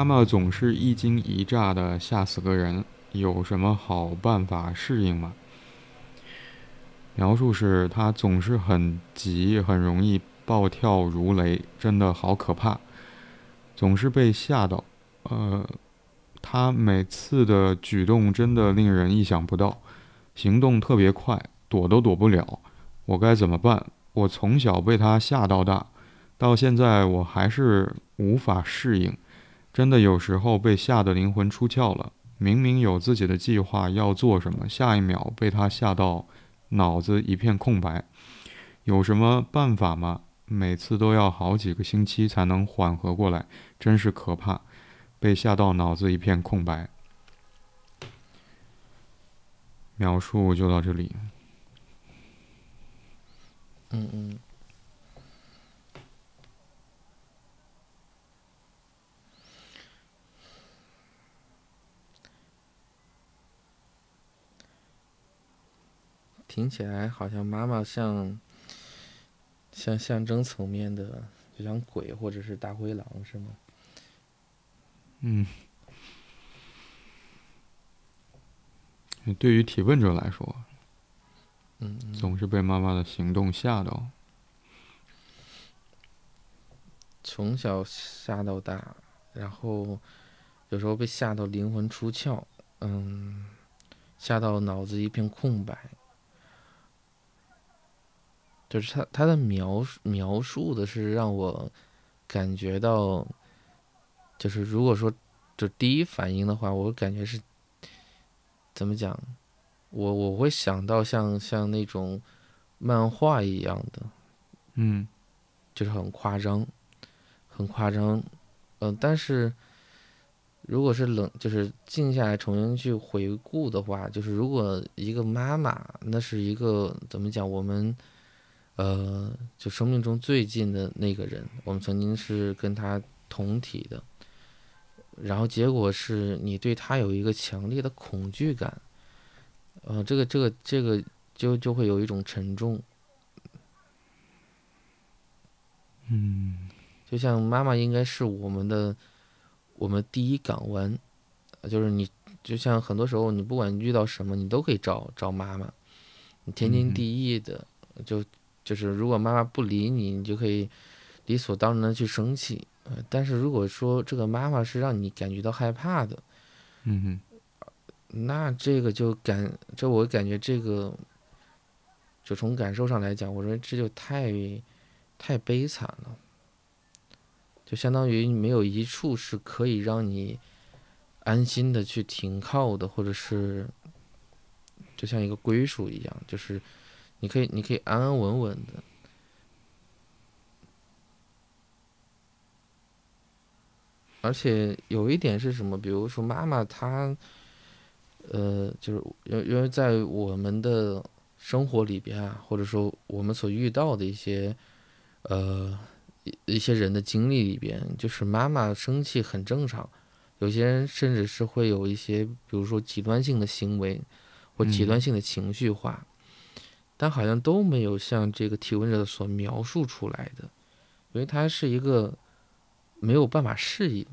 妈妈总是一惊一乍的吓死个人，有什么好办法适应吗？描述是她总是很急，很容易暴跳如雷，真的好可怕，总是被吓到。呃，她每次的举动真的令人意想不到，行动特别快，躲都躲不了。我该怎么办？我从小被她吓到大，到现在我还是无法适应。真的有时候被吓得灵魂出窍了，明明有自己的计划要做什么，下一秒被他吓到，脑子一片空白。有什么办法吗？每次都要好几个星期才能缓和过来，真是可怕。被吓到脑子一片空白。描述就到这里。嗯嗯。听起来好像妈妈像，像象征层面的，就像鬼或者是大灰狼，是吗？嗯。对于提问者来说，嗯，总是被妈妈的行动吓到，从小吓到大，然后有时候被吓到灵魂出窍，嗯，吓到脑子一片空白。就是他他的描述描述的是让我感觉到，就是如果说就第一反应的话，我感觉是怎么讲？我我会想到像像那种漫画一样的，嗯，就是很夸张，很夸张，嗯，但是如果是冷，就是静下来重新去回顾的话，就是如果一个妈妈，那是一个怎么讲？我们。呃，就生命中最近的那个人，我们曾经是跟他同体的，然后结果是你对他有一个强烈的恐惧感，呃，这个这个这个就就会有一种沉重，嗯，就像妈妈应该是我们的我们第一港湾，就是你就像很多时候你不管遇到什么，你都可以找找妈妈，你天经地义的就。就是如果妈妈不理你，你就可以理所当然的去生气。呃，但是如果说这个妈妈是让你感觉到害怕的，嗯哼，那这个就感，这我感觉这个，就从感受上来讲，我认为这就太，太悲惨了。就相当于没有一处是可以让你安心的去停靠的，或者是，就像一个归属一样，就是。你可以，你可以安安稳稳的，而且有一点是什么？比如说，妈妈她，呃，就是因因为在我们的生活里边啊，或者说我们所遇到的一些，呃，一一些人的经历里边，就是妈妈生气很正常，有些人甚至是会有一些，比如说极端性的行为，或极端性的情绪化。但好像都没有像这个提问者所描述出来的，因为他是一个没有办法适应，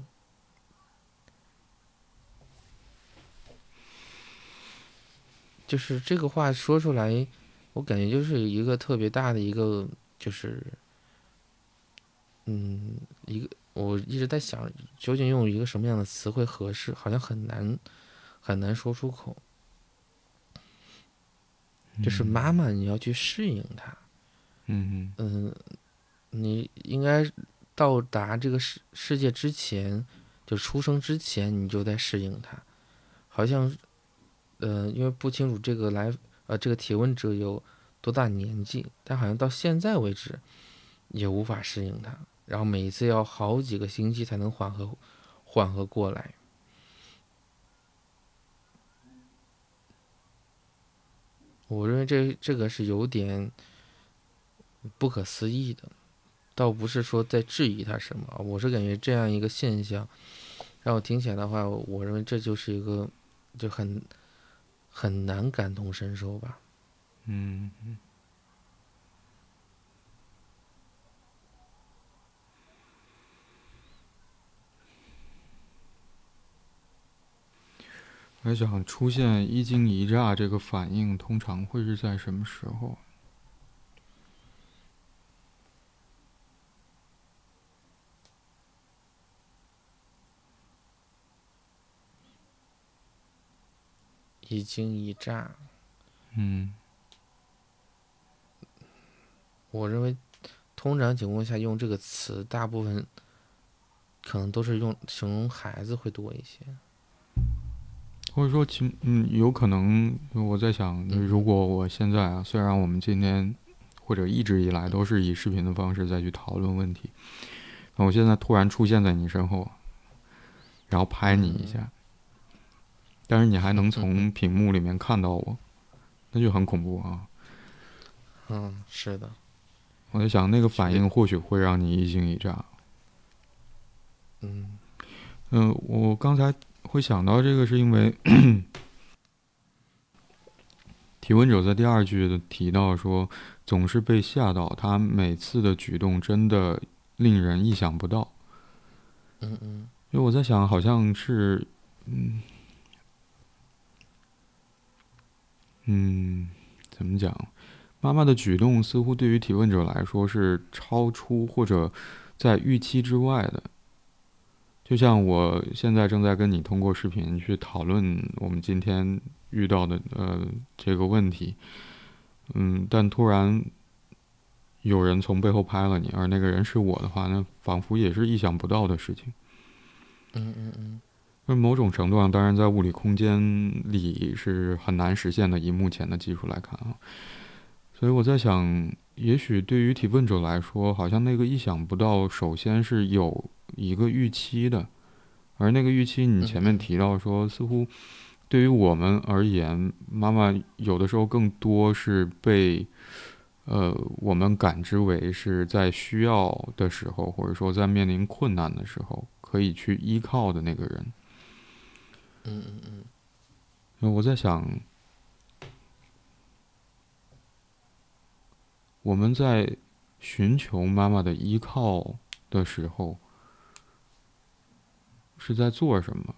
就是这个话说出来，我感觉就是一个特别大的一个，就是，嗯，一个我一直在想，究竟用一个什么样的词汇合适，好像很难很难说出口。就是妈妈，你要去适应他。嗯嗯，你应该到达这个世世界之前，就出生之前，你就在适应他。好像，呃，因为不清楚这个来呃这个提问者有多大年纪，但好像到现在为止也无法适应他，然后每一次要好几个星期才能缓和缓和过来。我认为这这个是有点不可思议的，倒不是说在质疑他什么，我是感觉这样一个现象，让我听起来的话，我认为这就是一个就很很难感同身受吧。嗯。我想出现一惊一乍这个反应，通常会是在什么时候？一惊一乍，嗯，我认为通常情况下用这个词，大部分可能都是用形容孩子会多一些。或者说，其嗯，有可能我在想，如果我现在啊，虽然我们今天或者一直以来都是以视频的方式再去讨论问题，那我现在突然出现在你身后，然后拍你一下。但是你还能从屏幕里面看到我，那就很恐怖啊！嗯，是的。我在想，那个反应或许会让你一惊一乍。嗯嗯，我刚才会想到这个，是因为 提问者在第二句提到说，总是被吓到，他每次的举动真的令人意想不到。嗯嗯。因为我在想，好像是嗯。嗯，怎么讲？妈妈的举动似乎对于提问者来说是超出或者在预期之外的。就像我现在正在跟你通过视频去讨论我们今天遇到的呃这个问题，嗯，但突然有人从背后拍了你，而那个人是我的话，那仿佛也是意想不到的事情。嗯嗯嗯。那某种程度上，当然在物理空间里是很难实现的。以目前的技术来看啊，所以我在想，也许对于提问者来说，好像那个意想不到，首先是有一个预期的，而那个预期，你前面提到说，似乎对于我们而言，妈妈有的时候更多是被呃我们感知为是在需要的时候，或者说在面临困难的时候可以去依靠的那个人。嗯嗯嗯，那我在想，我们在寻求妈妈的依靠的时候，是在做什么？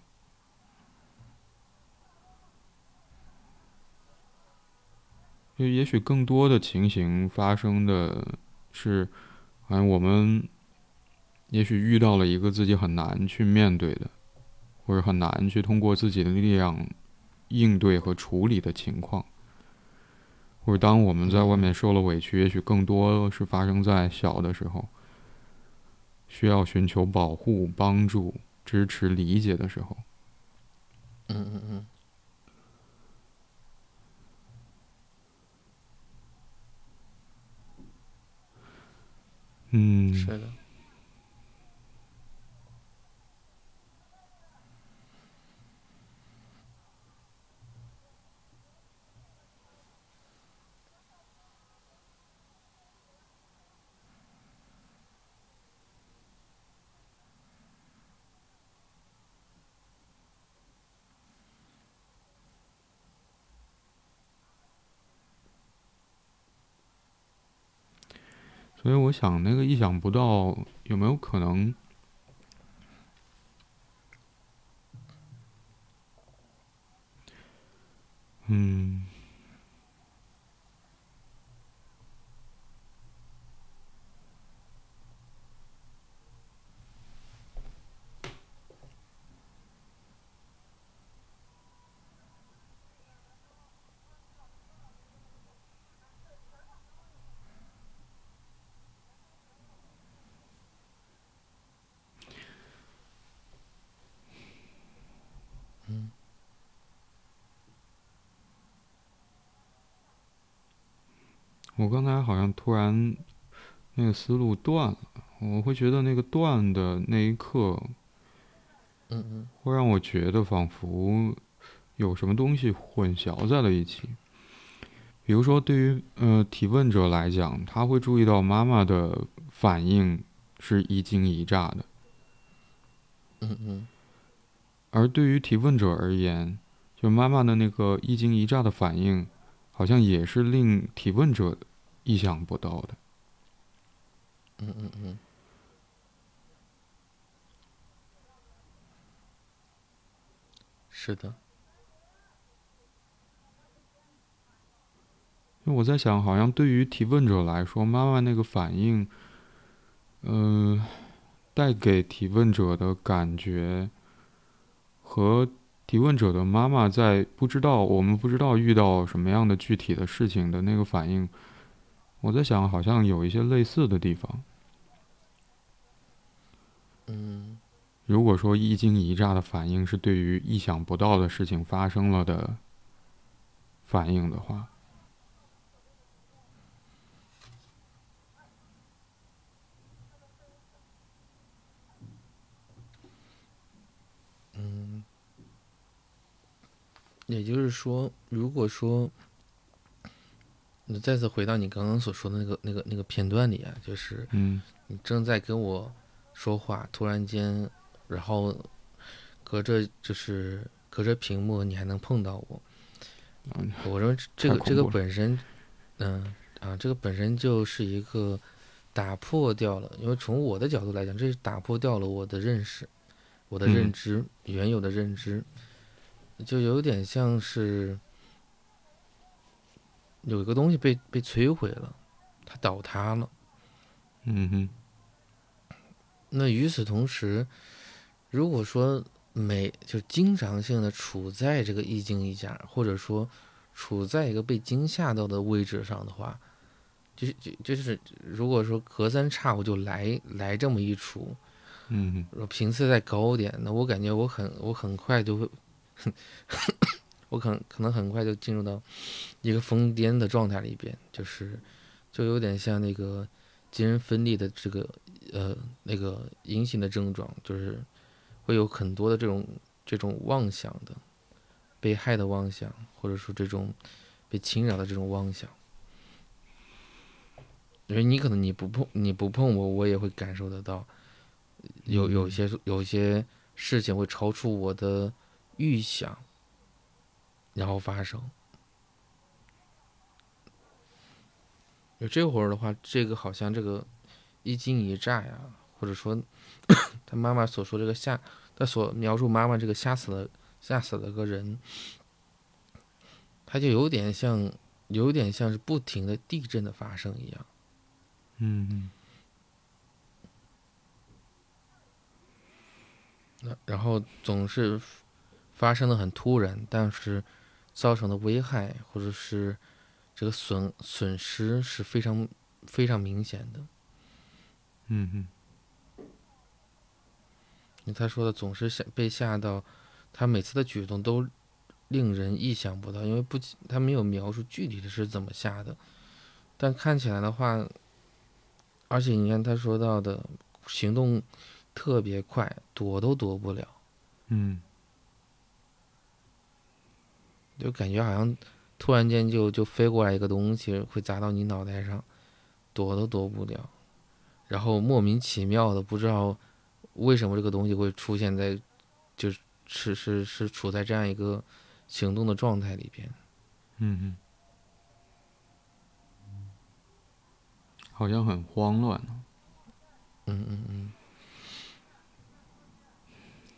就也许更多的情形发生的是，哎，我们也许遇到了一个自己很难去面对的。或者很难去通过自己的力量应对和处理的情况，或者当我们在外面受了委屈，也许更多是发生在小的时候，需要寻求保护、帮助、支持、理解的时候。嗯嗯嗯。嗯。是的。所以我想，那个意想不到，有没有可能？嗯。我刚才好像突然那个思路断了，我会觉得那个断的那一刻，嗯嗯，会让我觉得仿佛有什么东西混淆在了一起。比如说，对于呃提问者来讲，他会注意到妈妈的反应是一惊一乍的，嗯嗯，而对于提问者而言，就妈妈的那个一惊一乍的反应，好像也是令提问者。意想不到的。嗯嗯嗯。是的。因为我在想好像对于提问者来说妈妈那个反应嗯带给提问者的感觉和提问者的妈妈在不知道我们不知道遇到什么样的具体的事情的那个反应我在想，好像有一些类似的地方。嗯，如果说一惊一乍的反应是对于意想不到的事情发生了的反应的话，嗯，也就是说，如果说你再次回到你刚刚所说的那个、那个、那个片段里啊，就是嗯。你正在跟我说话，突然间，然后隔着就是隔着屏幕，你还能碰到我，嗯。我认为这个这个本身，嗯啊，这个本身就是一个打破掉了，因为从我的角度来讲，这是打破掉了我的认识，我的认嗯。知、原有的认知，就有点像是有一个东西被被摧毁了，它倒塌了。嗯哼那与此同时，如果说每就经常性的处在这个一惊一乍，或者说处在一个被惊吓到的位置上的话，就是就就是如果说隔三差五就来来这么一出，嗯哼然后频次再高点，那我感觉我很我很快就会，我可能可能很快就进入到一个疯癫的状态里边，就是就有点像那个精神分裂的这个呃那个阴性的症状，就是会有很多的这种这种妄想的被害的妄想，或者说这种被侵扰的这种妄想。因为你可能你不碰你不碰我，我也会感受得到。有有一些有一些事情会超出我的预想，然后发生。就这会儿的话，这个好像这个一惊一乍呀，或者说 他妈妈所说这个吓，他所描述妈妈这个吓死了吓死了个人，他就有点像有点像是不停的地震的发生一样。嗯哼那然后总是发生的很突然，但是造成的危害或者是这个损损失是非常非常明显的。嗯哼因为他说的总是吓被吓到，他每次的举动都令人意想不到，因为不他没有描述具体的是怎么吓的，但看起来的话，而且你看他说到的行动特别快，躲都躲不了。嗯就感觉好像突然间就就飞过来一个东西，会砸到你脑袋上，躲都躲不了，然后莫名其妙的不知道为什么这个东西会出现在，就是是是是处在这样一个行动的状态里边。嗯嗯，好像很慌乱呢。嗯嗯嗯，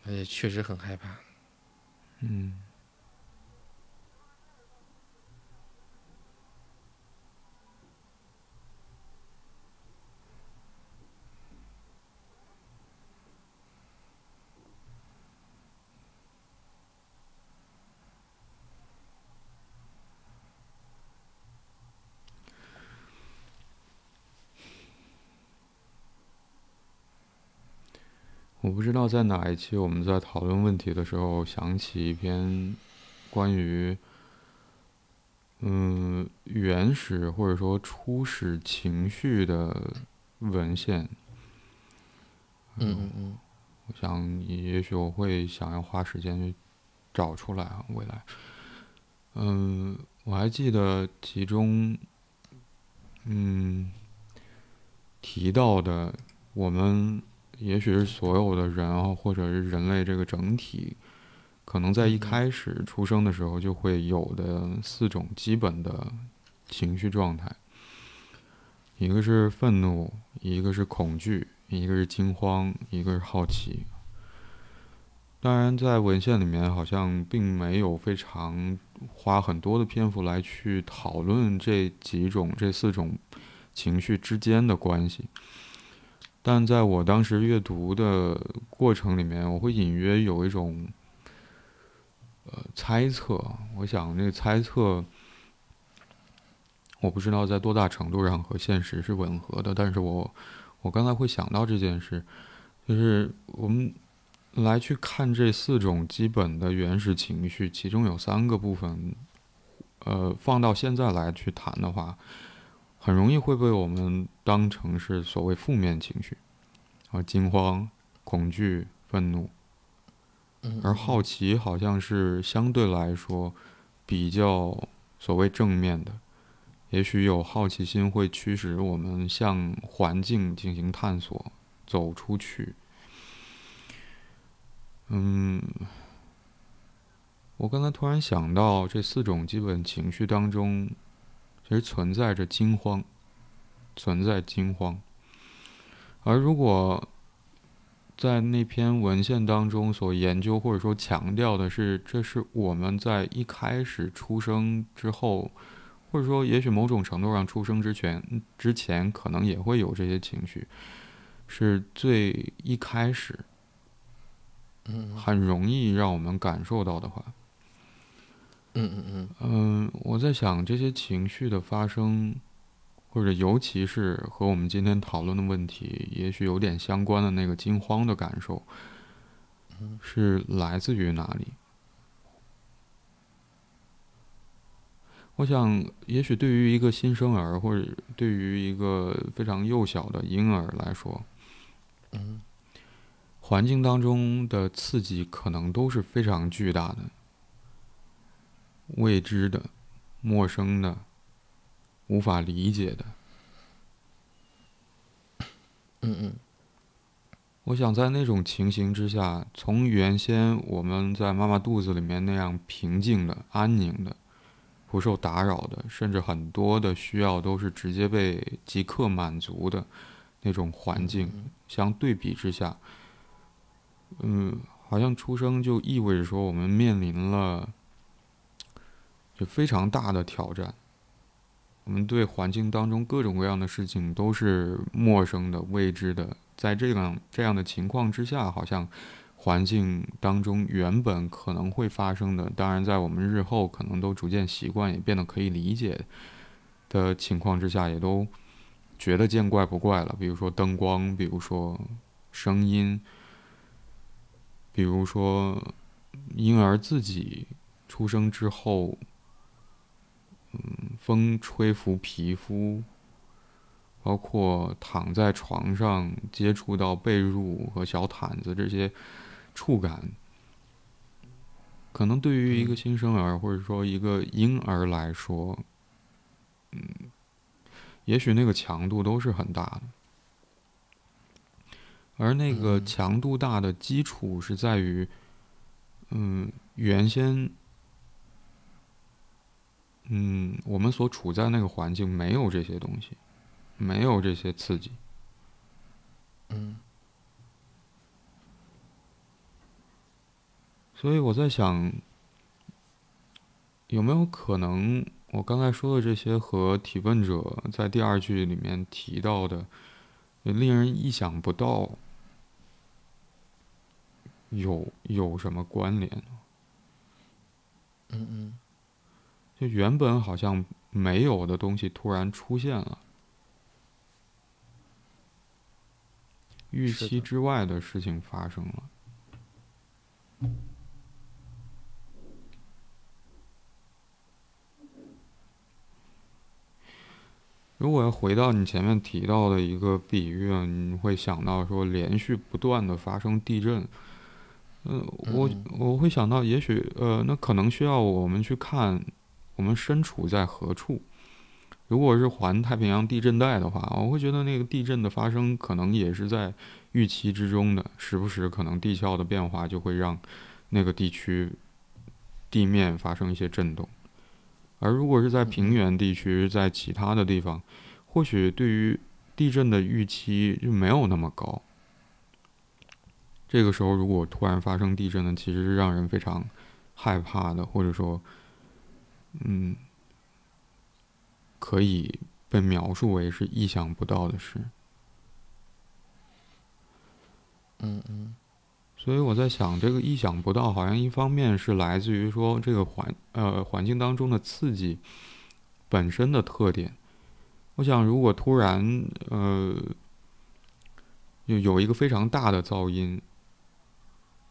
而且确实很害怕。嗯在哪一期我们在讨论问题的时候，想起一篇关于嗯原始或者说初始情绪的文献。嗯嗯嗯我想也许我会想要花时间去找出来啊，未来。嗯，我还记得其中，嗯，提到的我们也许是所有的人啊，或者是人类这个整体，可能在一嗯开始出生的时候就会有的四种基本的情绪状态，一个是愤怒，一个是恐惧，一个是惊慌，一个是好奇。当然，在文献里面好像并没有非常花很多的篇幅来去讨论这几种、这四种情绪之间的关系。但在我当时阅读的过程里面，我会隐约有一种呃猜测。我想，那个猜测，我不知道在多大程度上和现实是吻合的。但是我我刚才会想到这件事，就是我们来去看这四种基本的原始情绪，其中有三个部分，呃，放到现在来去谈的话。很容易会被我们当成是所谓负面情绪，啊，惊慌、恐惧、愤怒，而好奇好像是相对来说比较所谓正面的。也许有好奇心会驱使我们向环境进行探索，走出去。嗯，我刚才突然想到，这四种基本情绪当中。其实存在着惊慌，存在惊慌。而如果在那篇文献当中所研究或者说强调的是，这是我们在一开始出生之后，或者说也许某种程度上出生之前之前可能也会有这些情绪，是最一开始，很容易让我们感受到的话。嗯嗯嗯嗯，我在想这些情绪的发生，或者尤其是和我们今天讨论的问题，也许有点相关的那个惊慌的感受，是来自于哪里？我想，也许对于一个新生儿，或者对于一个非常幼小的婴儿来说，嗯，环境当中的刺激可能都是非常巨大的。未知的、陌生的、无法理解的，嗯嗯，我想在那种情形之下，从原先我们在妈妈肚子里面那样平静的、安宁的、不受打扰的，甚至很多的需要都是直接被即刻满足的那种环境，相对比之下，嗯，好像出生就意味着说我们面临了。非常大的挑战。我们对环境当中各种各样的事情都是陌生的、未知的。在这样这样的情况之下，好像环境当中原本可能会发生的，当然在我们日后可能都逐渐习惯，也变得可以理解的情况之下，也都觉得见怪不怪了。比如说灯光，比如说声音，比如说婴儿自己出生之后。嗯，风吹拂皮肤，包括躺在床上接触到被褥和小毯子这些触感，可能对于一个新生儿或者说一个婴儿来说，嗯，也许那个强度都是很大的，而那个强度大的基础是在于，嗯，原先。嗯，我们所处在那个环境没有这些东西，没有这些刺激。嗯。所以我在想，有没有可能我刚才说的这些和提问者在第二句里面提到的，令人意想不到，有有什么关联？嗯嗯。就原本好像没有的东西突然出现了，预期之外的事情发生了。如果要回到你前面提到的一个比喻，你会想到说连续不断的发生地震。嗯，我我会想到，也许呃，那可能需要我们去看。我们身处在何处？如果是环太平洋地震带的话，我会觉得那个地震的发生可能也是在预期之中的，时不时可能地壳的变化就会让那个地区地面发生一些震动。而如果是在平原地区，在其他的地方，或许对于地震的预期就没有那么高。这个时候，如果突然发生地震呢，其实是让人非常害怕的，或者说。嗯，可以被描述为是意想不到的事。嗯嗯所以我在想，这个意想不到，好像一方面是来自于说这个环呃环境当中的刺激本身的特点。我想，如果突然呃有有一个非常大的噪音，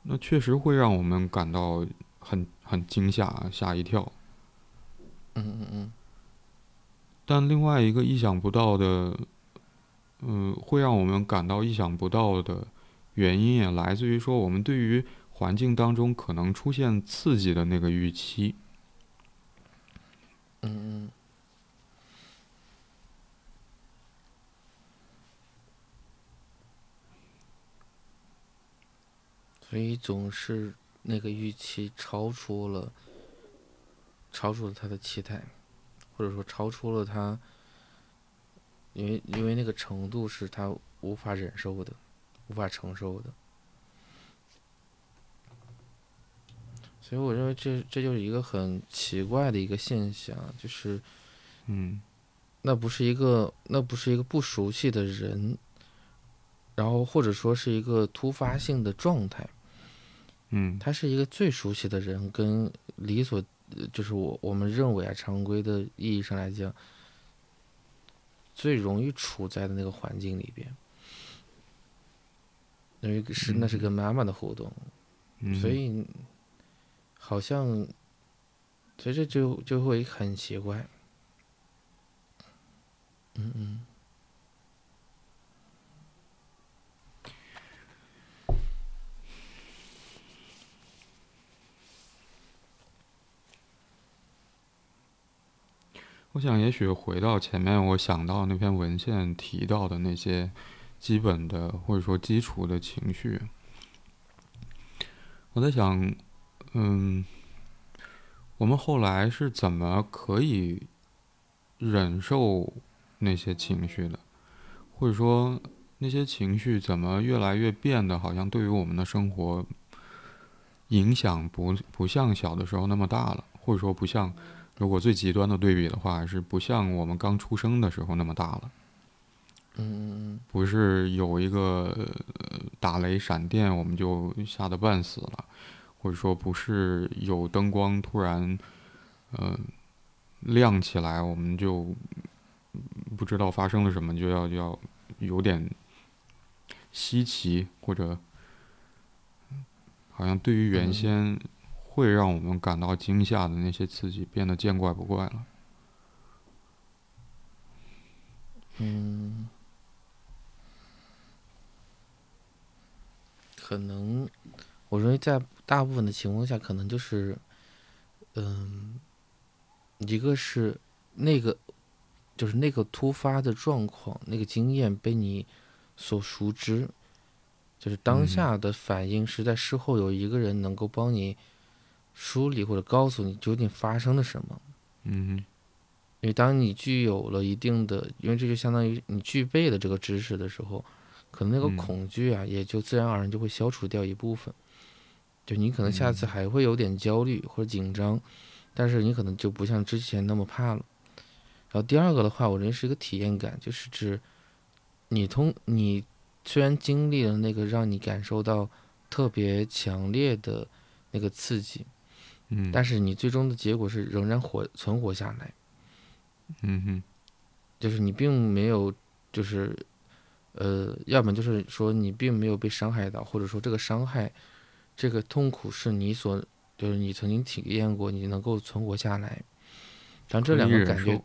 那确实会让我们感到很很惊吓，吓一跳。嗯嗯嗯但另外一个意想不到的，嗯、会让我们感到意想不到的原因也来自于说，我们对于环境当中可能出现刺激的那个预期。嗯嗯。所以总是那个预期超出了，超出了他的期待，或者说超出了他，因为因为那个程度是他无法忍受的，无法承受的。所以我认为这这就是一个很奇怪的一个现象，就是嗯那不是一个那不是一个不熟悉的人，然后或者说是一个突发性的状态，嗯他是一个最熟悉的人，跟理所呃就是我我们认为啊常规的意义上来讲，最容易处在的那个环境里边，因为是那是跟妈妈的互动，嗯，所以好像，所以这就就会很奇怪。嗯嗯我想也许回到前面我想到那篇文献提到的那些基本的或者说基础的情绪，我在想，嗯，我们后来是怎么可以忍受那些情绪的，或者说那些情绪怎么越来越变得好像对于我们的生活影响不不像小的时候那么大了，或者说不像。如果最极端的对比的话，是不像我们刚出生的时候那么大了，嗯嗯不是有一个呃打雷闪电我们就吓得半死了，或者说不是有灯光突然呃亮起来我们就不知道发生了什么，就要就要有点稀奇或者好像对于原嗯。先会让我们感到惊吓的那些刺激变得见怪不怪了。嗯，可能我认为在大部分的情况下，可能就是，嗯，一个是那个，就是那个突发的状况，那个经验被你所熟知，就是当嗯下的反应是在事后有一个人能够帮你梳理或者告诉你究竟发生了什么。嗯因为当你具有了一定的，因为这就相当于你具备了这个知识的时候，可能那个嗯恐惧啊，也就自然而然就会消除掉一部分。就你可能下次嗯还会有点焦虑或者紧张，但是你可能就不像之前那么怕了。然后第二个的话，我认为是一个体验感，就是指你通你虽然经历了那个让你感受到特别强烈的那个刺激，嗯，但是你最终的结果是仍然活存活下来。嗯哼就是你并没有，就是，呃，要么就是说你并没有被伤害到，或者说这个伤害，这个痛苦是你所，就是你曾经体验过，你能够存活下来。当这两个感觉，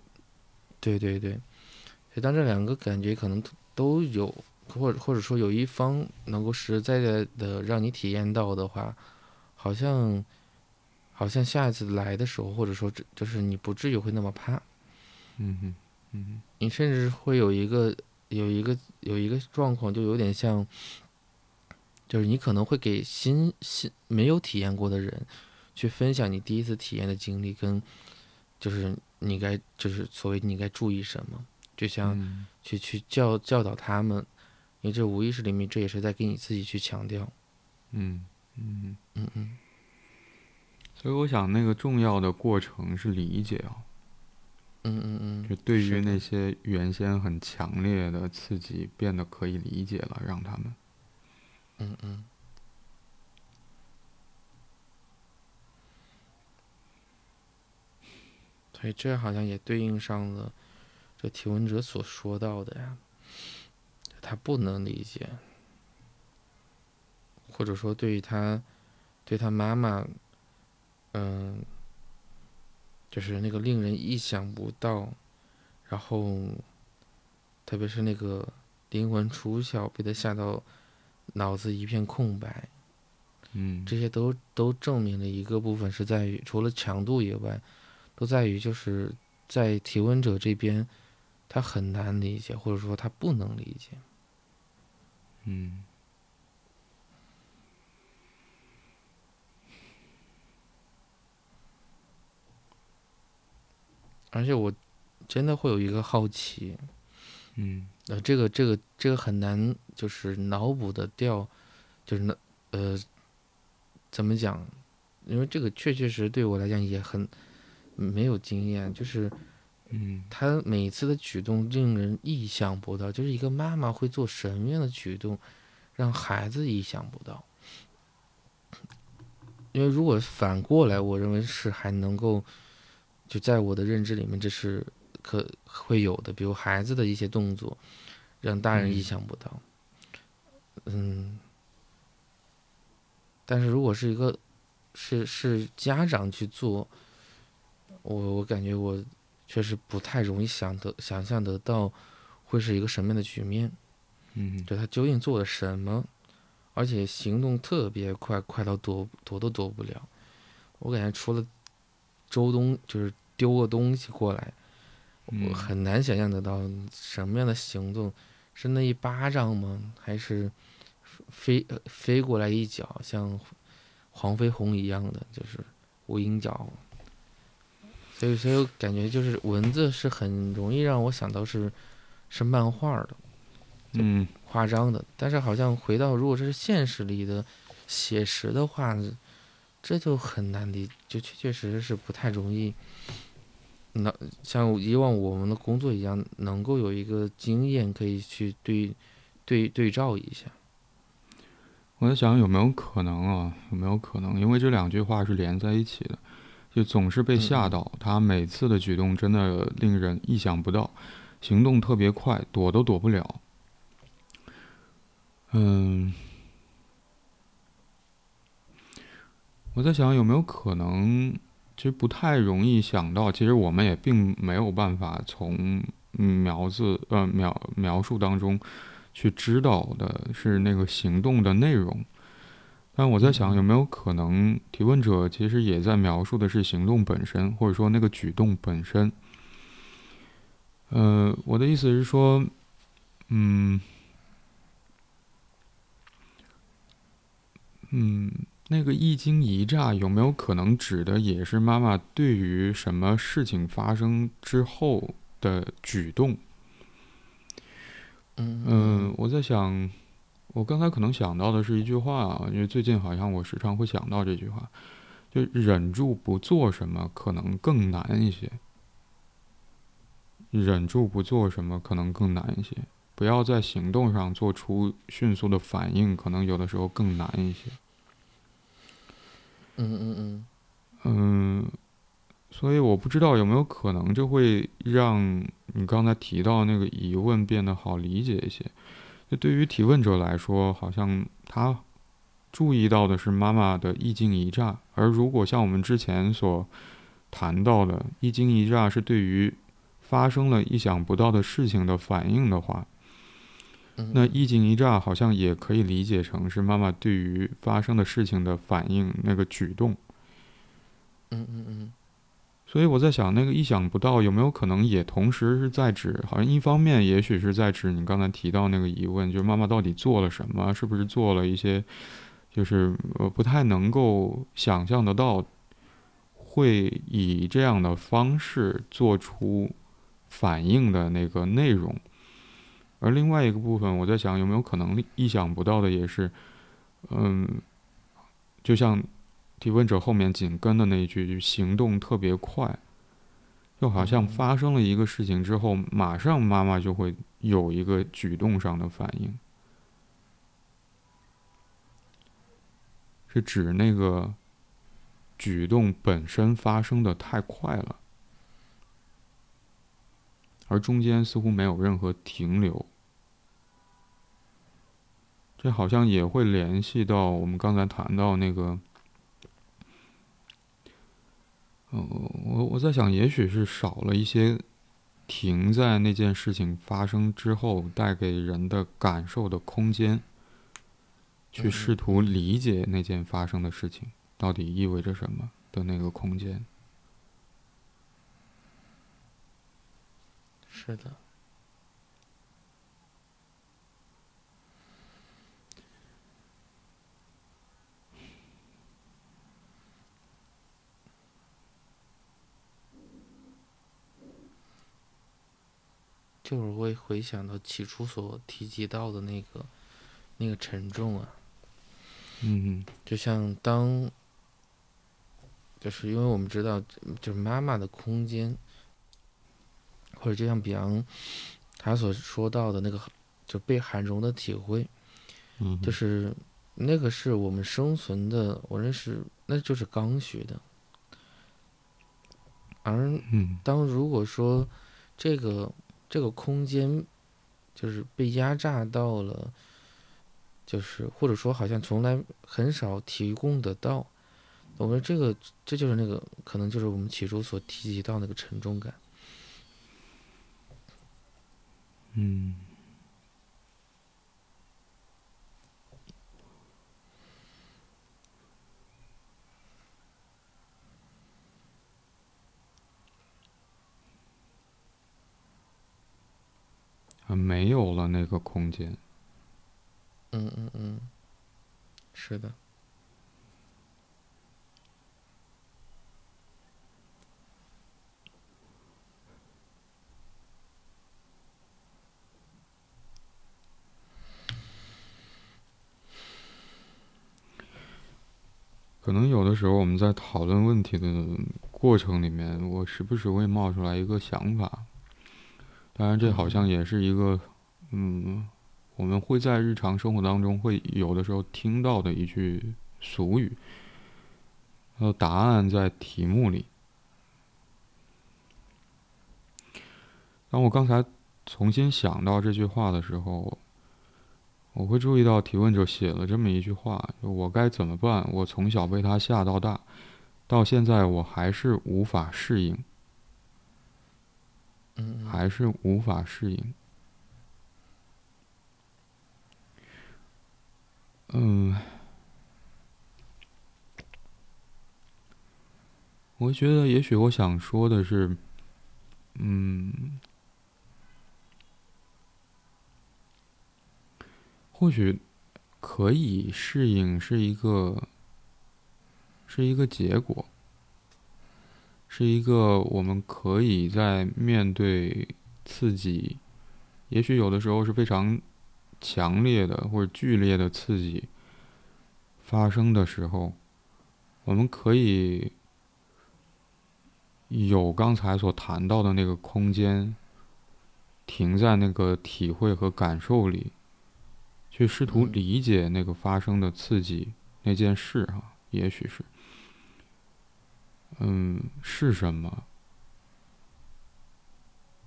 对对对，所以当这两个感觉可能都都有，或者或者说有一方能够实实在在的让你体验到的话，好像，好像下一次来的时候，或者说这就是你不至于会那么怕。嗯哼嗯哼。你甚至会有一个有一个有一个状况，就有点像，就是你可能会给新新没有体验过的人去分享你第一次体验的经历，跟就是你该就是所谓你该注意什么，就像嗯。去去教教导他们，因为这无意识里面这也是在给你自己去强调，嗯嗯，嗯嗯。所所以我想，那个重要的过程是理解啊。嗯嗯嗯。就对于那些原先很强烈的刺激变得可以理解了，让他们。嗯嗯。所以这好像也对应上了这提问者所说到的呀，他不能理解，或者说对于他，对他妈妈，嗯，就是那个令人意想不到，然后，特别是那个灵魂出窍，被他吓到脑子一片空白，嗯，这些都都证明了一个部分是在于，除了强度以外，都在于就是在提问者这边，他很难理解，或者说他不能理解。嗯而且我真的会有一个好奇，嗯呃，这个这个这个很难，就是脑补的掉，就是那呃，怎么讲？因为这个确确实对我来讲也很没有经验，就是嗯他每次的举动令人意想不到，就是一个妈妈会做什么样的举动，让孩子意想不到。因为如果反过来，我认为是还能够，就在我的认知里面，这是可会有的，比如孩子的一些动作，让大人意嗯想不到。嗯，但是如果是一个是是家长去做，我我感觉我确实不太容易想得想象得到会是一个什么样的局面，嗯就他究竟做了什么，而且行动特别快，快到躲躲都躲不了。我感觉除了周东就是丢个东西过来，我嗯很难想象得到什么样的行动，是那一巴掌吗？还是飞呃飞过来一脚，像黄飞鸿一样的，就是无影脚。所以，所以我感觉就是文字是很容易让我想到是是漫画的。嗯夸张的，但是好像回到如果这是现实里的写实的话，这就很难理，就确确实实是不太容易。能像以往我们的工作一样，能够有一个经验可以去对对对照一下。我在想有没有可能啊？有没有可能？因为这两句话是连在一起的，就总是被吓到。他每次的举动真的令人意想不到，行动特别快，躲都躲不了。嗯，我在想有没有可能，其实不太容易想到。其实我们也并没有办法从描字呃描描述当中去知道的是那个行动的内容。但我在想，有没有可能提问者其实也在描述的是行动本身，或者说那个举动本身？呃，我的意思是说，嗯，嗯，那个一惊一乍有没有可能指的也是妈妈对于什么事情发生之后的举动？嗯嗯，我在想，我刚才可能想到的是一句话啊，因为最近好像我时常会想到这句话，就忍住不做什么可能更难一些。忍住不做什么可能更难一些，不要在行动上做出迅速的反应，可能有的时候更难一些。嗯嗯嗯嗯，所以我不知道有没有可能，这会让你刚才提到那个疑问变得好理解一些。就对于提问者来说，好像他注意到的是妈妈的一惊一乍，而如果像我们之前所谈到的，一惊一乍是对于发生了意想不到的事情的反应的话，那一惊一乍好像也可以理解成是妈妈对于发生的事情的反应那个举动。嗯嗯嗯所以我在想，那个意想不到有没有可能也同时是在指，好像一方面也许是在指你刚才提到那个疑问，就是妈妈到底做了什么，是不是做了一些，就是呃不太能够想象得到，会以这样的方式做出反应的那个内容。而另外一个部分，我在想有没有可能意想不到的也是，嗯，就像提问者后面紧跟的那一句，行动特别快，就好像发生了一个事情之后，马上妈妈就会有一个举动上的反应，是指那个举动本身发生的太快了，而中间似乎没有任何停留。这好像也会联系到我们刚才谈到那个，呃，我我在想，也许是少了一些停在那件事情发生之后带给人的感受的空间，去试图理解那件发生的事情到底意味着什么的那个空间。是的。就是会回想到起初所提及到的那个那个沉重啊，嗯，就像当，就是因为我们知道，就是妈妈的空间，或者就像比昂他所说到的那个，就被涵容的体会，嗯，就是那个是我们生存的，我认识那就是刚需的，而当如果说这个。这个空间，就是被压榨到了，就是或者说好像从来很少提供得到。我们这个这就是那个可能就是我们起初所提及到那个沉重感。嗯。没有了那个空间。嗯嗯嗯，是的。可能有的时候我们在讨论问题的过程里面，我时不时会冒出来一个想法。当然，这好像也是一个，嗯，我们会在日常生活当中会有的时候听到的一句俗语。呃，答案在题目里。当我刚才重新想到这句话的时候，我会注意到提问者写了这么一句话：“我该怎么办？我从小被他吓到大，到现在我还是无法适应。”还是无法适应。嗯，我觉得也许我想说的是，嗯，或许可以适应是一个，是一个结果。是一个我们可以在面对刺激，也许有的时候是非常强烈的或者剧烈的刺激发生的时候，我们可以有刚才所谈到的那个空间，停在那个体会和感受里，去试图理解那个发生的刺激那件事啊，也许是。嗯，是什么？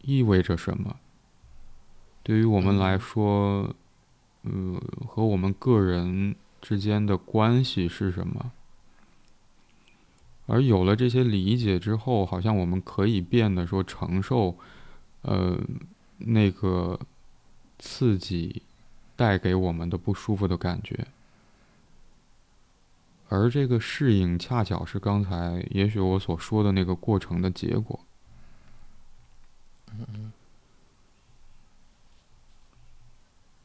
意味着什么？对于我们来说，呃，和我们个人之间的关系是什么？而有了这些理解之后，好像我们可以变得说承受，呃，那个刺激带给我们的不舒服的感觉。而这个适应，恰巧是刚才也许我所说的那个过程的结果。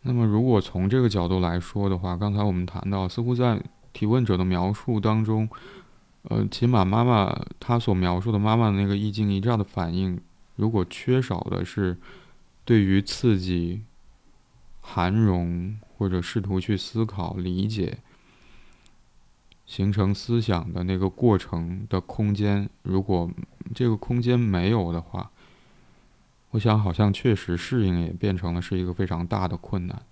那么，如果从这个角度来说的话，刚才我们谈到，似乎在提问者的描述当中，呃，起码妈妈她所描述的妈妈的那个一惊一乍的反应，如果缺少的是对于刺激涵容或者试图去思考理解。形成思想的那个过程的空间，如果这个空间没有的话，我想好像确实适应也变成了是一个非常大的困难。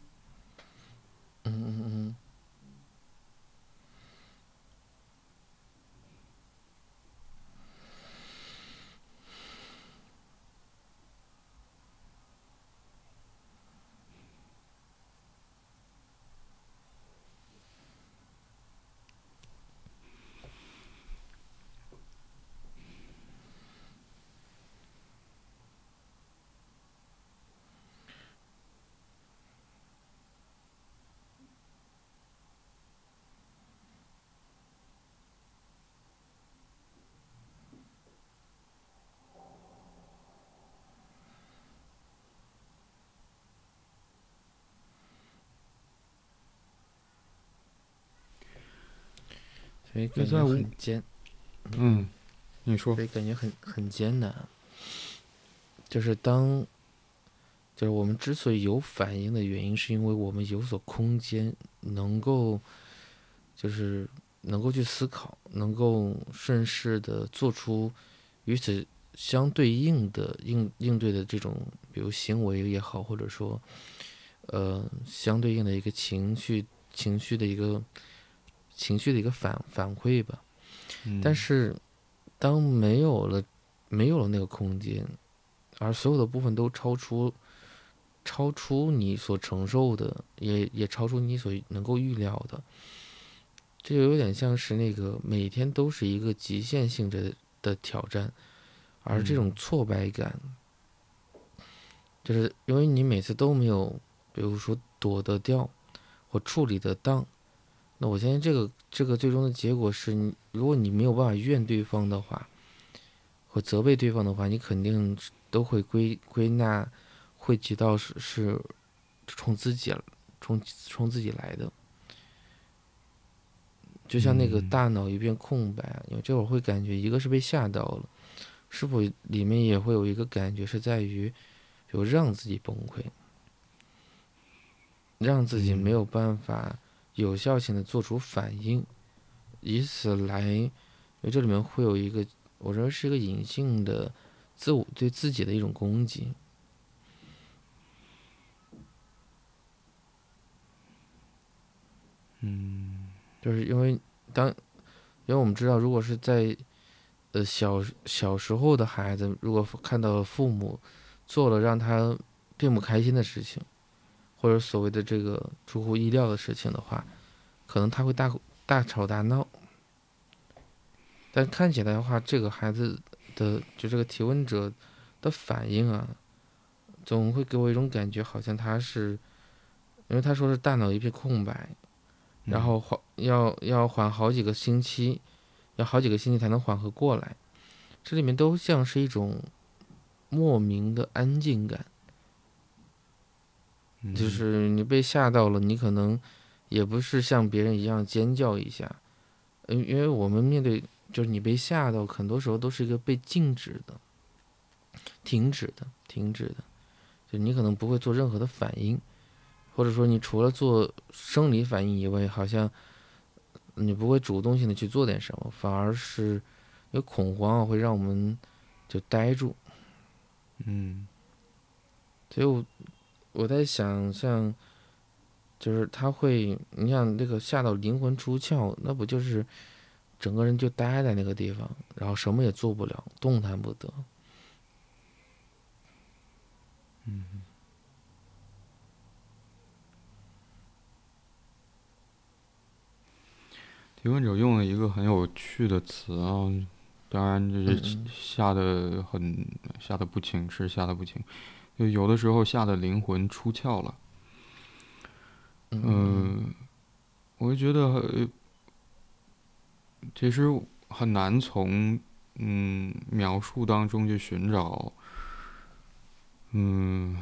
嗯嗯嗯。所以感觉很艰，嗯，你说，所以感觉很很艰难。就是当，就是我们之所以有反应的原因，是因为我们有所空间，能够，就是能够去思考，能够顺势的做出与此相对应的应应对的这种，比如行为也好，或者说，呃，相对应的一个情绪情绪的一个。情绪的一个反反馈吧，但是当没有了没有了那个空间，而所有的部分都超出超出你所承受的，也也超出你所能够预料的，这就有点像是那个每天都是一个极限性质的挑战，而这种挫败感，就是因为你每次都没有，比如说躲得掉或处理得当。那我相信这个这个最终的结果是你，如果你没有办法怨对方的话，或责备对方的话，你肯定都会归归纳，汇集到是是冲自己冲冲自己来的。就像那个大脑一片空白，因为这会儿会感觉一个是被吓到了，是否里面也会有一个感觉是在于，有让自己崩溃，让自己没有办法。有效性的做出反应，以此来，因为这里面会有一个，我认为是一个隐性的自我对自己的一种攻击。嗯，就是因为当，因为我们知道，如果是在，呃小小时候的孩子，如果看到父母做了让他并不开心的事情。或者所谓的这个出乎意料的事情的话，可能他会大大吵大闹。但看起来的话，这个孩子的就这个提问者的反应啊，总会给我一种感觉，好像他是，因为他说是大脑一片空白，然后缓要要缓好几个星期，要好几个星期才能缓和过来。这里面都像是一种莫名的安静感。就是你被吓到了，你可能也不是像别人一样尖叫一下，因因为我们面对就是你被吓到，很多时候都是一个被静止的、停止的、停止的，就你可能不会做任何的反应，或者说你除了做生理反应以外，好像你不会主动性的去做点什么，反而是有恐慌会让我们就呆住，嗯，所以我。我在想，像，就是他会，你像那个吓到灵魂出窍，那不就是整个人就待在那个地方，然后什么也做不了，动弹不得。嗯。提问者用了一个很有趣的词啊，当然就是吓得很，吓得不轻，是吓得不轻。就有的时候吓得灵魂出窍了，嗯，我就觉得，其实很难从嗯描述当中去寻找，嗯，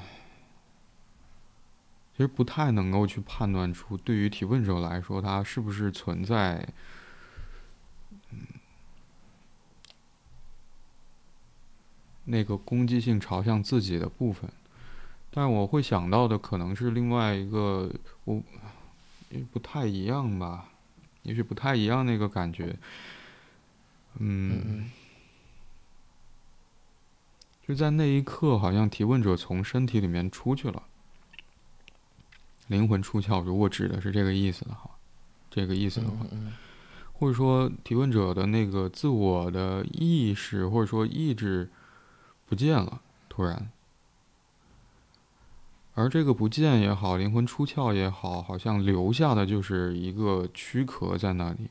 其实不太能够去判断出对于提问者来说，他是不是存在，那个攻击性朝向自己的部分，但我会想到的可能是另外一个，我不太一样吧。也许不太一样那个感觉。嗯，就在那一刻，好像提问者从身体里面出去了，灵魂出窍。如果指的是这个意思的话，这个意思的话，或者说提问者的那个自我的意识或者说意志不见了，突然。而这个不见也好，灵魂出窍也好，好像留下的就是一个躯壳在那里，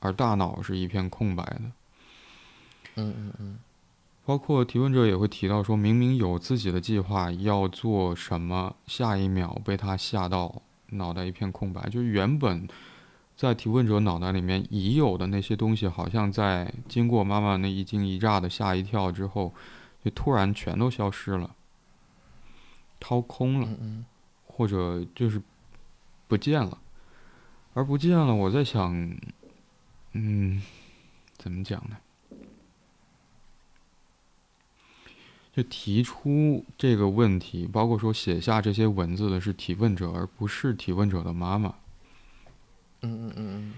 而大脑是一片空白的。嗯嗯嗯。包括提问者也会提到，说明明有自己的计划要做什么，下一秒被他吓到，脑袋一片空白。就原本在提问者脑袋里面已有的那些东西，好像在经过妈妈那一惊一乍的吓一跳之后，就突然全都消失了。掏空了，或者就是不见了，而不见了，我在想，嗯，怎么讲呢？就提出这个问题，包括说写下这些文字的是提问者，而不是提问者的妈妈。嗯嗯嗯嗯。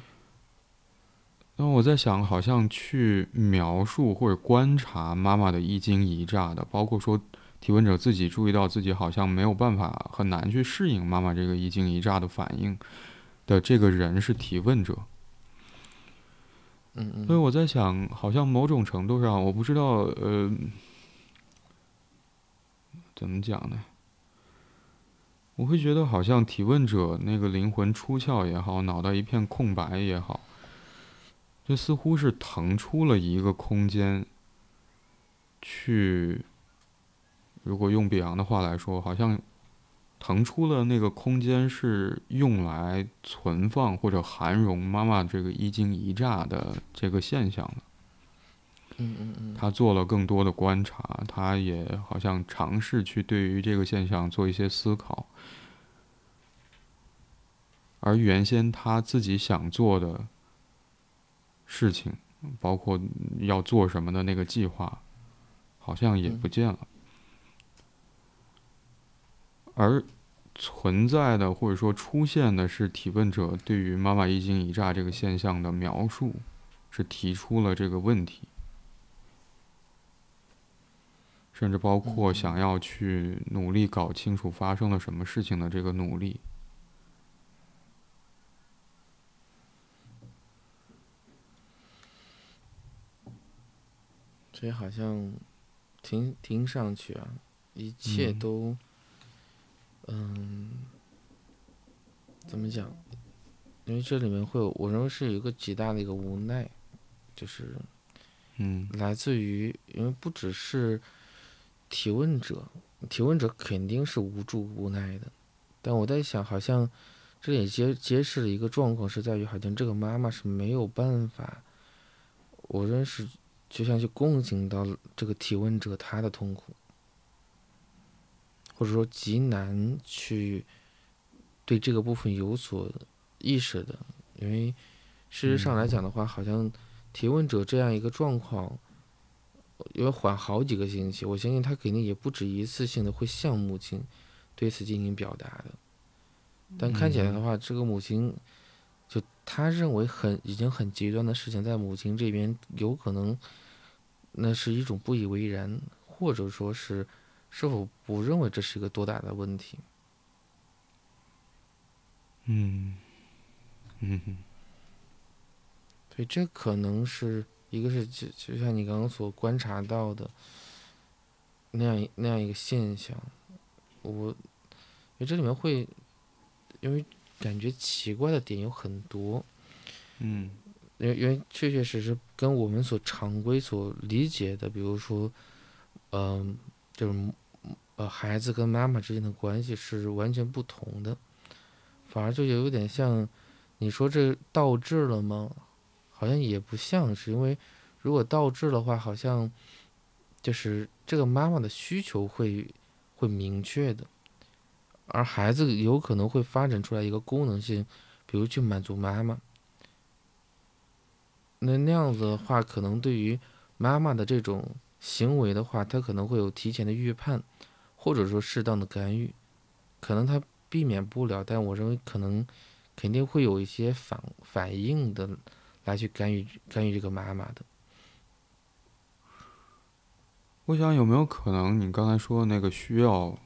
那我在想，好像去描述或者观察妈妈的一惊一乍的，包括说。提问者自己注意到自己好像没有办法，很难去适应妈妈这个一惊一乍的反应的这个人是提问者。嗯嗯。所以我在想，好像某种程度上，我不知道，呃，怎么讲呢？我会觉得好像提问者那个灵魂出窍也好，脑袋一片空白也好，这似乎是腾出了一个空间去。如果用比昂的话来说，好像腾出了那个空间是用来存放或者含容妈妈这个一惊一乍的这个现象的。嗯嗯嗯。他做了更多的观察，他也好像尝试去对于这个现象做一些思考，而原先他自己想做的事情，包括要做什么的那个计划，好像也不见了。而存在的或者说出现的是提问者对于妈妈一惊一乍这个现象的描述，是提出了这个问题，甚至包括想要去努力搞清楚发生了什么事情的这个努力。这好像听听上去啊，一切都。嗯，怎么讲？因为这里面会有，我认为是有一个极大的一个无奈，就是，嗯，来自于，因为不只是提问者，提问者肯定是无助无奈的，但我在想，好像这也揭揭示了一个状况，是在于好像这个妈妈是没有办法，我认识，就像去共情到这个提问者他的痛苦。或者说极难去对这个部分有所意识的，因为事实上来讲的话，好像提问者这样一个状况，要缓好几个星期，我相信他肯定也不止一次性的会向母亲对此进行表达的。但看起来的话，这个母亲就他认为很已经很极端的事情，在母亲这边有可能那是一种不以为然，或者说是。是否不认为这是一个多大的问题？嗯，嗯，所以这可能是一个是就就像你刚刚所观察到的那样那样一个现象。我，因为这里面会，因为感觉奇怪的点有很多。嗯，因为因为确确实实跟我们所常规所理解的，比如说，嗯。就是，呃，孩子跟妈妈之间的关系是完全不同的，反而就有点像，你说这倒置了吗？好像也不像是，因为如果倒置的话，好像就是这个妈妈的需求会会明确的，而孩子有可能会发展出来一个功能性，比如去满足妈妈。那那样子的话，可能对于妈妈的这种。行为的话，他可能会有提前的预判，或者说适当的干预，可能他避免不了，但我认为可能肯定会有一些反反应的，来去干预干预这个妈妈的。我想有没有可能，你刚才说的那个需要，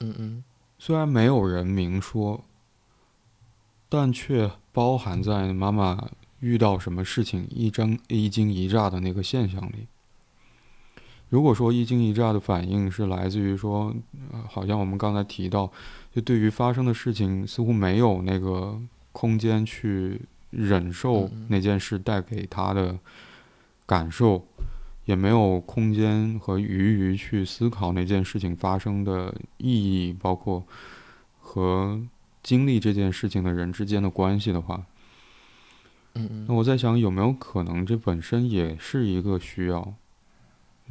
嗯嗯，虽然没有人明说，但却包含在妈妈遇到什么事情一张一惊一乍的那个现象里。如果说一惊一乍的反应是来自于说，呃，好像我们刚才提到，就对于发生的事情似乎没有那个空间去忍受那件事带给他的感受。也没有空间和余余去思考那件事情发生的意义，包括和经历这件事情的人之间的关系的话，嗯嗯，那我在想有没有可能这本身也是一个需要，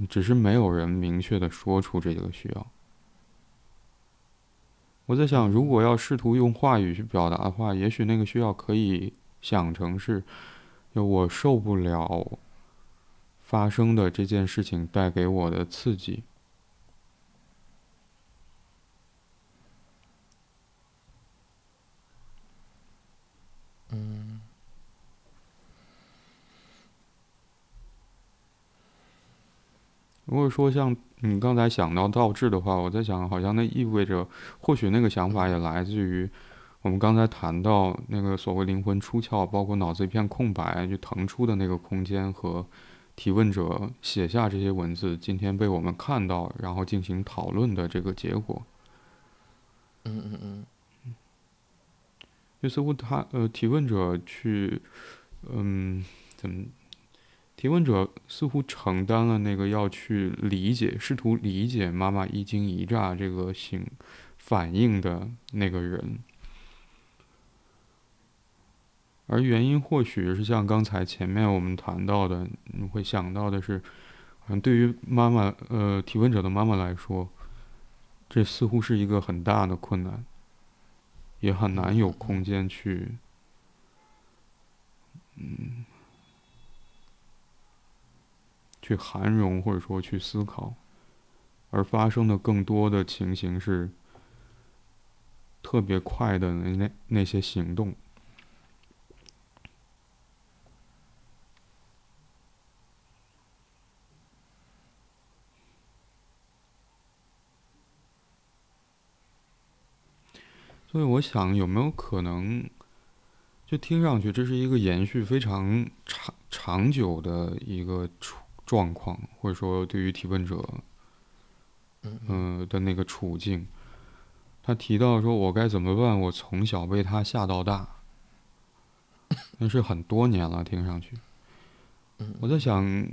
只是没有人明确的说出这个需要。我在想，如果要试图用话语去表达的话，也许那个需要可以想成是，就我受不了。发生的这件事情带给我的刺激，嗯，如果说像你刚才想到倒置的话，我在想，好像那意味着，或许那个想法也来自于我们刚才谈到那个所谓灵魂出窍，包括脑子一片空白就腾出的那个空间和。提问者写下这些文字，今天被我们看到，然后进行讨论的这个结果。嗯嗯嗯。就似乎他呃，提问者去，嗯，怎么？提问者似乎承担了那个要去理解、试图理解妈妈一惊一乍这个行反应的那个人。而原因或许是像刚才前面我们谈到的，你会想到的是，嗯，对于妈妈，呃，提问者的妈妈来说，这似乎是一个很大的困难，也很难有空间去，嗯，去涵容或者说去思考，而发生的更多的情形是特别快的那那那些行动。所以我想，有没有可能，就听上去这是一个延续非常长长久的一个处状况，或者说对于提问者，嗯的那个处境。他提到说：“我该怎么办？我从小被他吓到大，那是很多年了。”听上去，我在想，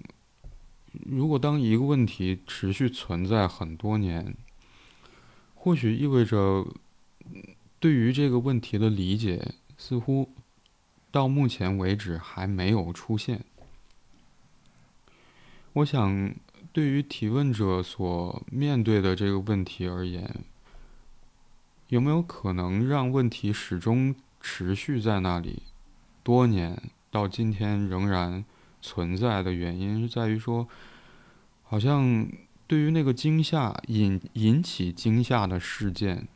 如果当一个问题持续存在很多年，或许意味着。对于这个问题的理解，似乎到目前为止还没有出现。我想，对于提问者所面对的这个问题而言，有没有可能让问题始终持续在那里，多年到今天仍然存在的原因，是在于说，好像对于那个惊吓引引起惊吓的事件。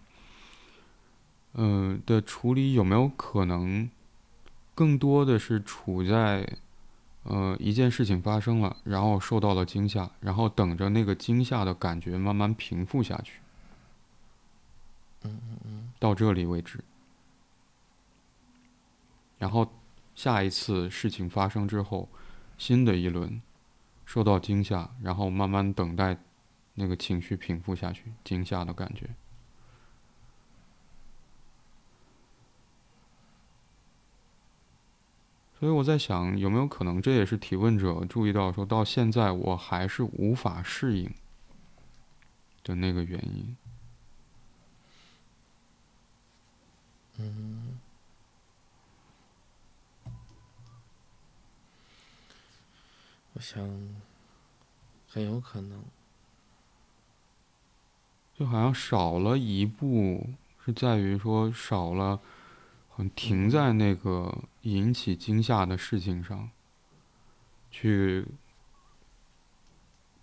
嗯，的处理有没有可能，更多的是处在，呃，一件事情发生了，然后受到了惊吓，然后等着那个惊吓的感觉慢慢平复下去。嗯嗯嗯，到这里为止。然后下一次事情发生之后，新的一轮受到惊吓，然后慢慢等待那个情绪平复下去，惊吓的感觉。所以我在想，有没有可能这也是提问者注意到，说到现在我还是无法适应的那个原因。嗯，我想很有可能，就好像少了一步，是在于说少了。停在那个引起惊吓的事情上，去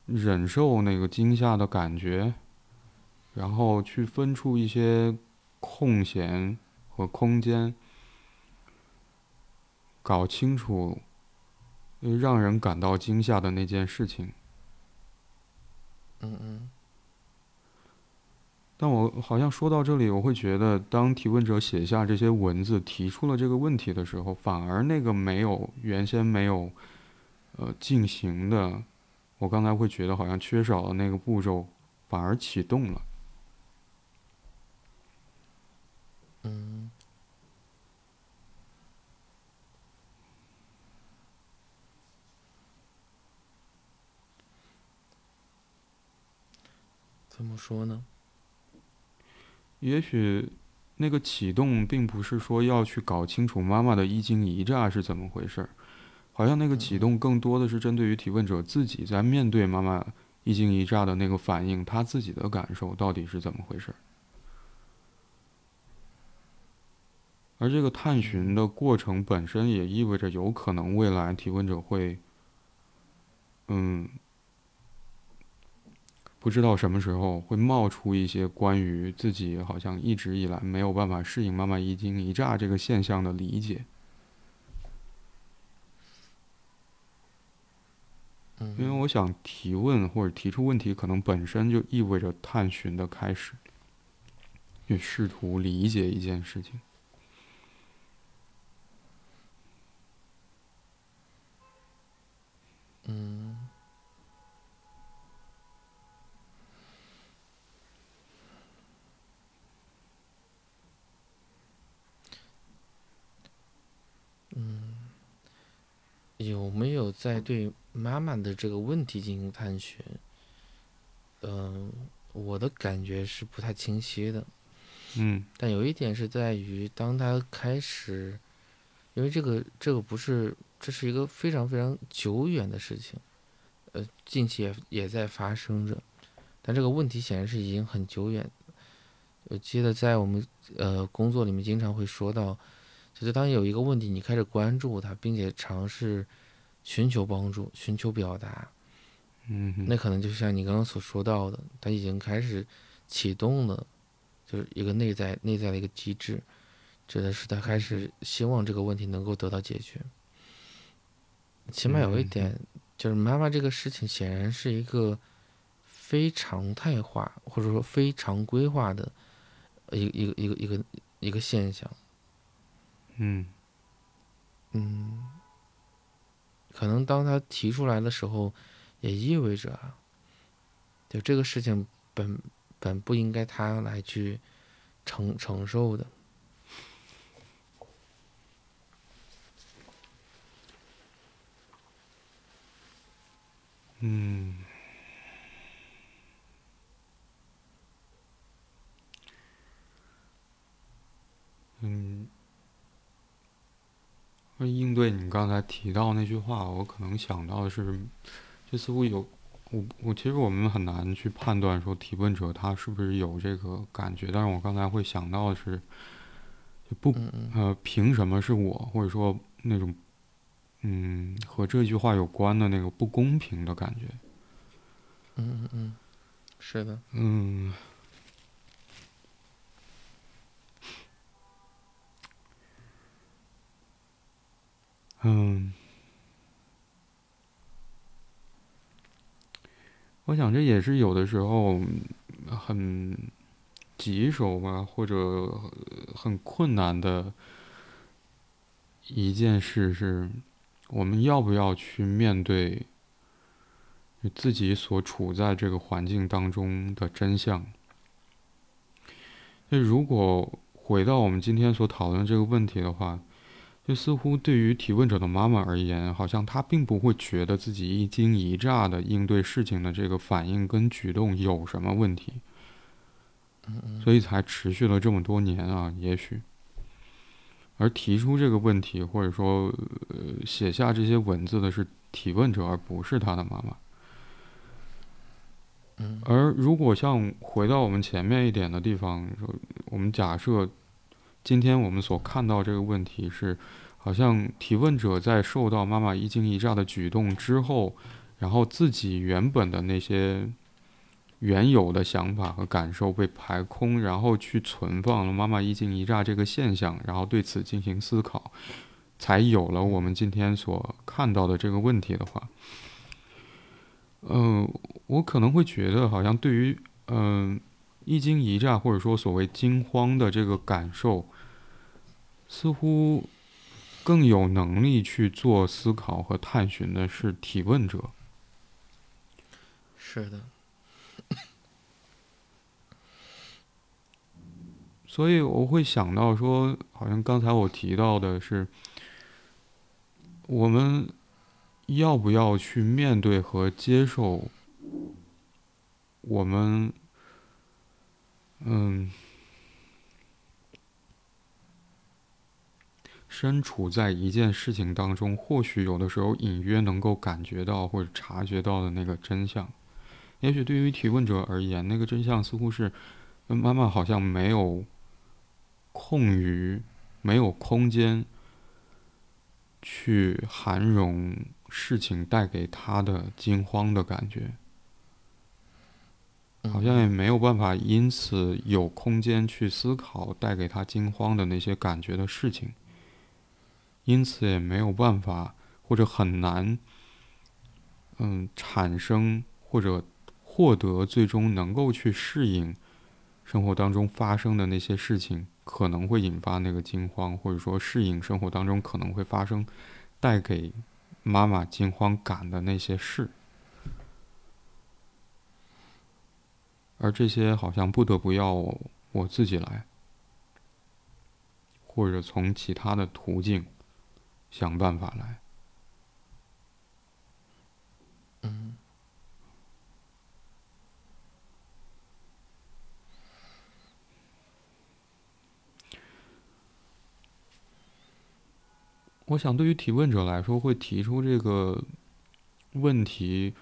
忍受那个惊吓的感觉，然后去分出一些空闲和空间，搞清楚让人感到惊吓的那件事情。嗯嗯。但我好像说到这里，我会觉得，当提问者写下这些文字，提出了这个问题的时候，反而那个没有原先没有，呃，进行的，我刚才会觉得好像缺少了那个步骤，反而启动了。嗯。怎么说呢？也许，那个启动并不是说要去搞清楚妈妈的一惊一乍是怎么回事儿，好像那个启动更多的是针对于提问者自己在面对妈妈一惊一乍的那个反应，他自己的感受到底是怎么回事儿。而这个探寻的过程本身也意味着，有可能未来提问者会，嗯。不知道什么时候会冒出一些关于自己好像一直以来没有办法适应妈妈一惊一乍这个现象的理解。因为我想提问或者提出问题，可能本身就意味着探寻的开始，去试图理解一件事情。嗯。嗯，有没有在对妈妈的这个问题进行探寻？嗯，我的感觉是不太清晰的。嗯，但有一点是在于，当他开始，因为这个这个不是，这是一个非常非常久远的事情，呃，近期也也在发生着，但这个问题显然是已经很久远。我记得在我们呃工作里面经常会说到。就是当有一个问题，你开始关注它，并且尝试寻求帮助、寻求表达，嗯，那可能就像你刚刚所说到的，他已经开始启动了，就是一个内在内在的一个机制，指的是他开始希望这个问题能够得到解决。起码有一点，就是妈妈这个事情显然是一个非常态化或者说非常规化的一一个一个一个一个现象。嗯，嗯，可能当他提出来的时候，也意味着，就这个事情本本不应该他来去承承受的。嗯，嗯。应对你刚才提到那句话，我可能想到的是，就似乎有我我其实我们很难去判断说提问者他是不是有这个感觉，但是我刚才会想到的是，就不呃凭什么是我，或者说那种嗯和这句话有关的那个不公平的感觉。嗯嗯嗯，是的。嗯。嗯，我想这也是有的时候很棘手吧，或者很困难的一件事，是我们要不要去面对自己所处在这个环境当中的真相？那如果回到我们今天所讨论这个问题的话。就似乎对于提问者的妈妈而言，好像她并不会觉得自己一惊一乍的应对事情的这个反应跟举动有什么问题，所以才持续了这么多年啊，也许。而提出这个问题或者说呃写下这些文字的是提问者，而不是他的妈妈。而如果像回到我们前面一点的地方，说我们假设。今天我们所看到这个问题是，好像提问者在受到妈妈一惊一乍的举动之后，然后自己原本的那些原有的想法和感受被排空，然后去存放了妈妈一惊一乍这个现象，然后对此进行思考，才有了我们今天所看到的这个问题的话，嗯，我可能会觉得，好像对于嗯一惊一乍或者说所谓惊慌的这个感受，似乎更有能力去做思考和探寻的是提问者。是的。所以我会想到说，好像刚才我提到的是，我们要不要去面对和接受我们，嗯，身处在一件事情当中，或许有的时候隐约能够感觉到或者察觉到的那个真相，也许对于提问者而言，那个真相似乎是，妈妈好像没有。空余，没有空间去涵容事情带给他的惊慌的感觉，好像也没有办法因此有空间去思考带给他惊慌的那些感觉的事情，因此也没有办法或者很难，嗯，产生或者获得最终能够去适应生活当中发生的那些事情。可能会引发那个惊慌，或者说适应生活当中可能会发生带给妈妈惊慌感的那些事，而这些好像不得不要我自己来，或者从其他的途径想办法来。嗯。我想，对于提问者来说，会提出这个问题，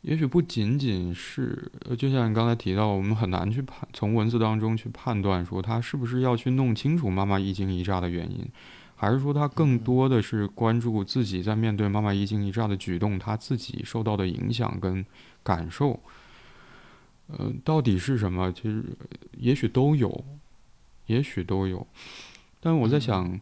也许不仅仅是，就像你刚才提到，我们很难去判从文字当中去判断说他是不是要去弄清楚妈妈一惊一乍的原因，还是说他更多的是关注自己在面对妈妈一惊一乍的举动，他自己受到的影响跟感受，呃，到底是什么？其实也许都有，也许都有，但我在想。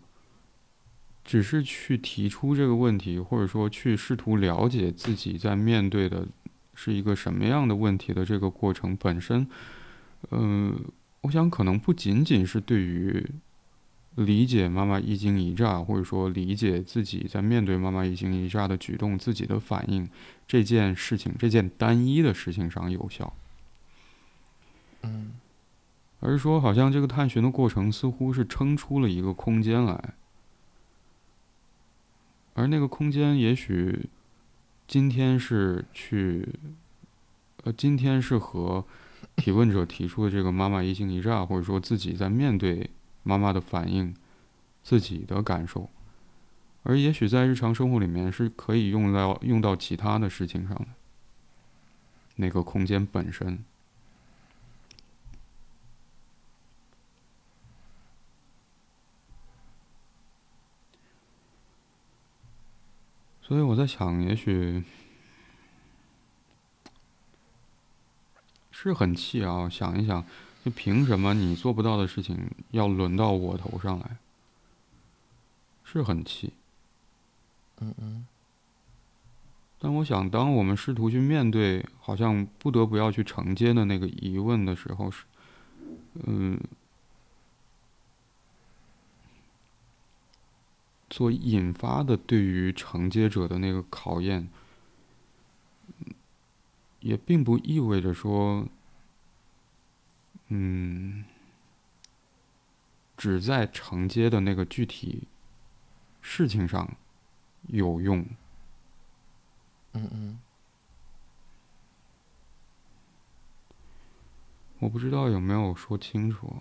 只是去提出这个问题，或者说去试图了解自己在面对的是一个什么样的问题的这个过程本身，嗯，我想可能不仅仅是对于理解妈妈一惊一乍，或者说理解自己在面对妈妈一惊一乍的举动、自己的反应这件事情、这件单一的事情上有效，嗯，而是说好像这个探寻的过程似乎是撑出了一个空间来。而那个空间，也许今天是去，呃，今天是和提问者提出的这个妈妈一惊一乍，或者说自己在面对妈妈的反应，自己的感受，而也许在日常生活里面是可以用到用到其他的事情上的那个空间本身。所以我在想，也许是很气啊！想一想，就凭什么你做不到的事情要轮到我头上来？是很气。嗯嗯。但我想，当我们试图去面对好像不得不要去承接的那个疑问的时候，是，嗯。所引发的对于承接者的那个考验，也并不意味着说，嗯，只在承接的那个具体事情上有用。嗯嗯。我不知道有没有说清楚。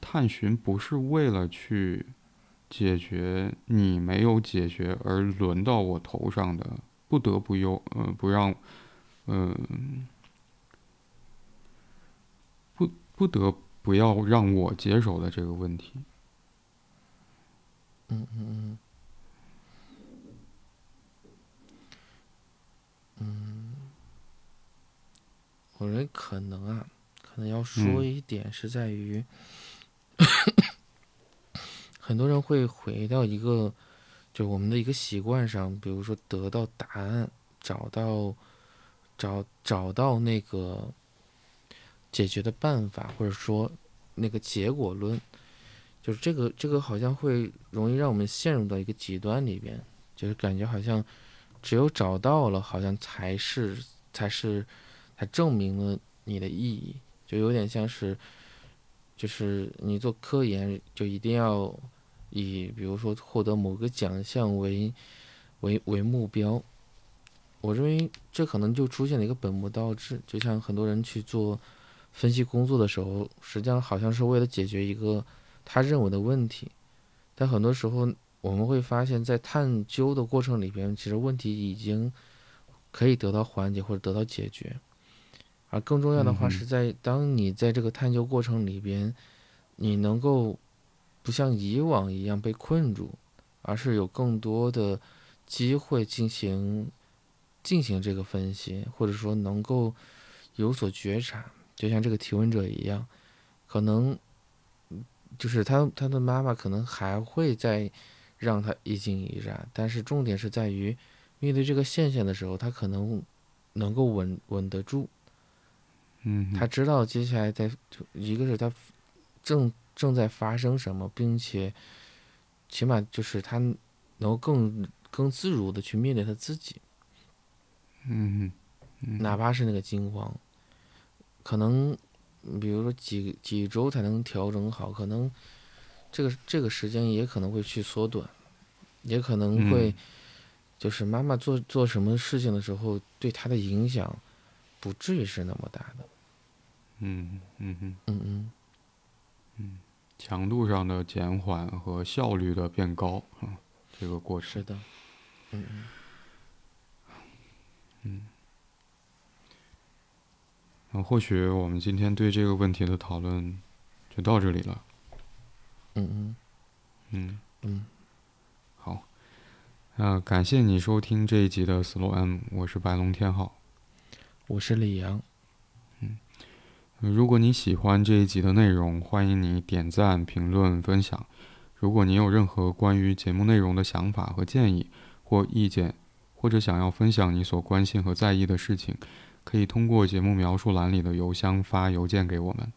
探寻不是为了去解决你没有解决而轮到我头上的，不得不由呃不让，嗯，不不得不要让我接手的这个问题。嗯嗯嗯。嗯，我认为可能啊，可能要说一点是在于。很多人会回到一个，就我们的一个习惯上，比如说得到答案，找到找找到那个解决的办法，或者说那个结果论，就是这个这个好像会容易让我们陷入到一个极端里边，就是感觉好像只有找到了，好像才是才是才证明了你的意义，就有点像是。就是你做科研，就一定要以比如说获得某个奖项为为为目标。我认为这可能就出现了一个本末倒置。就像很多人去做分析工作的时候，实际上好像是为了解决一个他认为的问题，但很多时候我们会发现，在探究的过程里边，其实问题已经可以得到缓解或者得到解决。而更重要的话是在当你在这个探究过程里边，你能够不像以往一样被困住，而是有更多的机会进行进行这个分析，或者说能够有所觉察，就像这个提问者一样，可能就是他他的妈妈可能还会再让他一惊一乍，但是重点是在于面对这个现象的时候，他可能能够稳稳得住。嗯，他知道接下来在，一个是他正正在发生什么，并且起码就是他能够更更自如的去面对他自己。嗯哪怕是那个惊慌，可能比如说几几周才能调整好，可能这个这个时间也可能会去缩短，也可能会就是妈妈做做什么事情的时候对他的影响。不至于是那么大的，嗯嗯嗯嗯嗯。嗯，强度上的减缓和效率的变高啊，这个过程。是的，嗯嗯嗯，那或许我们今天对这个问题的讨论就到这里了，嗯嗯嗯。嗯，好，那感谢你收听这一集的 Slow M，我是白龙天浩。我是李阳，嗯，如果你喜欢这一集的内容，欢迎你点赞、评论、分享。如果你有任何关于节目内容的想法和建议或意见，或者想要分享你所关心和在意的事情，可以通过节目描述栏里的邮箱发邮件给我们。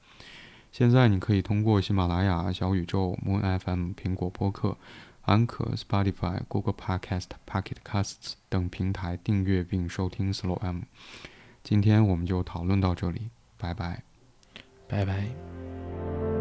现在你可以通过喜马拉雅、小宇宙、Moon FM、苹果播客、安可、Spotify、Google Podcast、Pocket Casts 等平台订阅并收听 Slow M。今天我们就讨论到这里，拜拜，拜拜。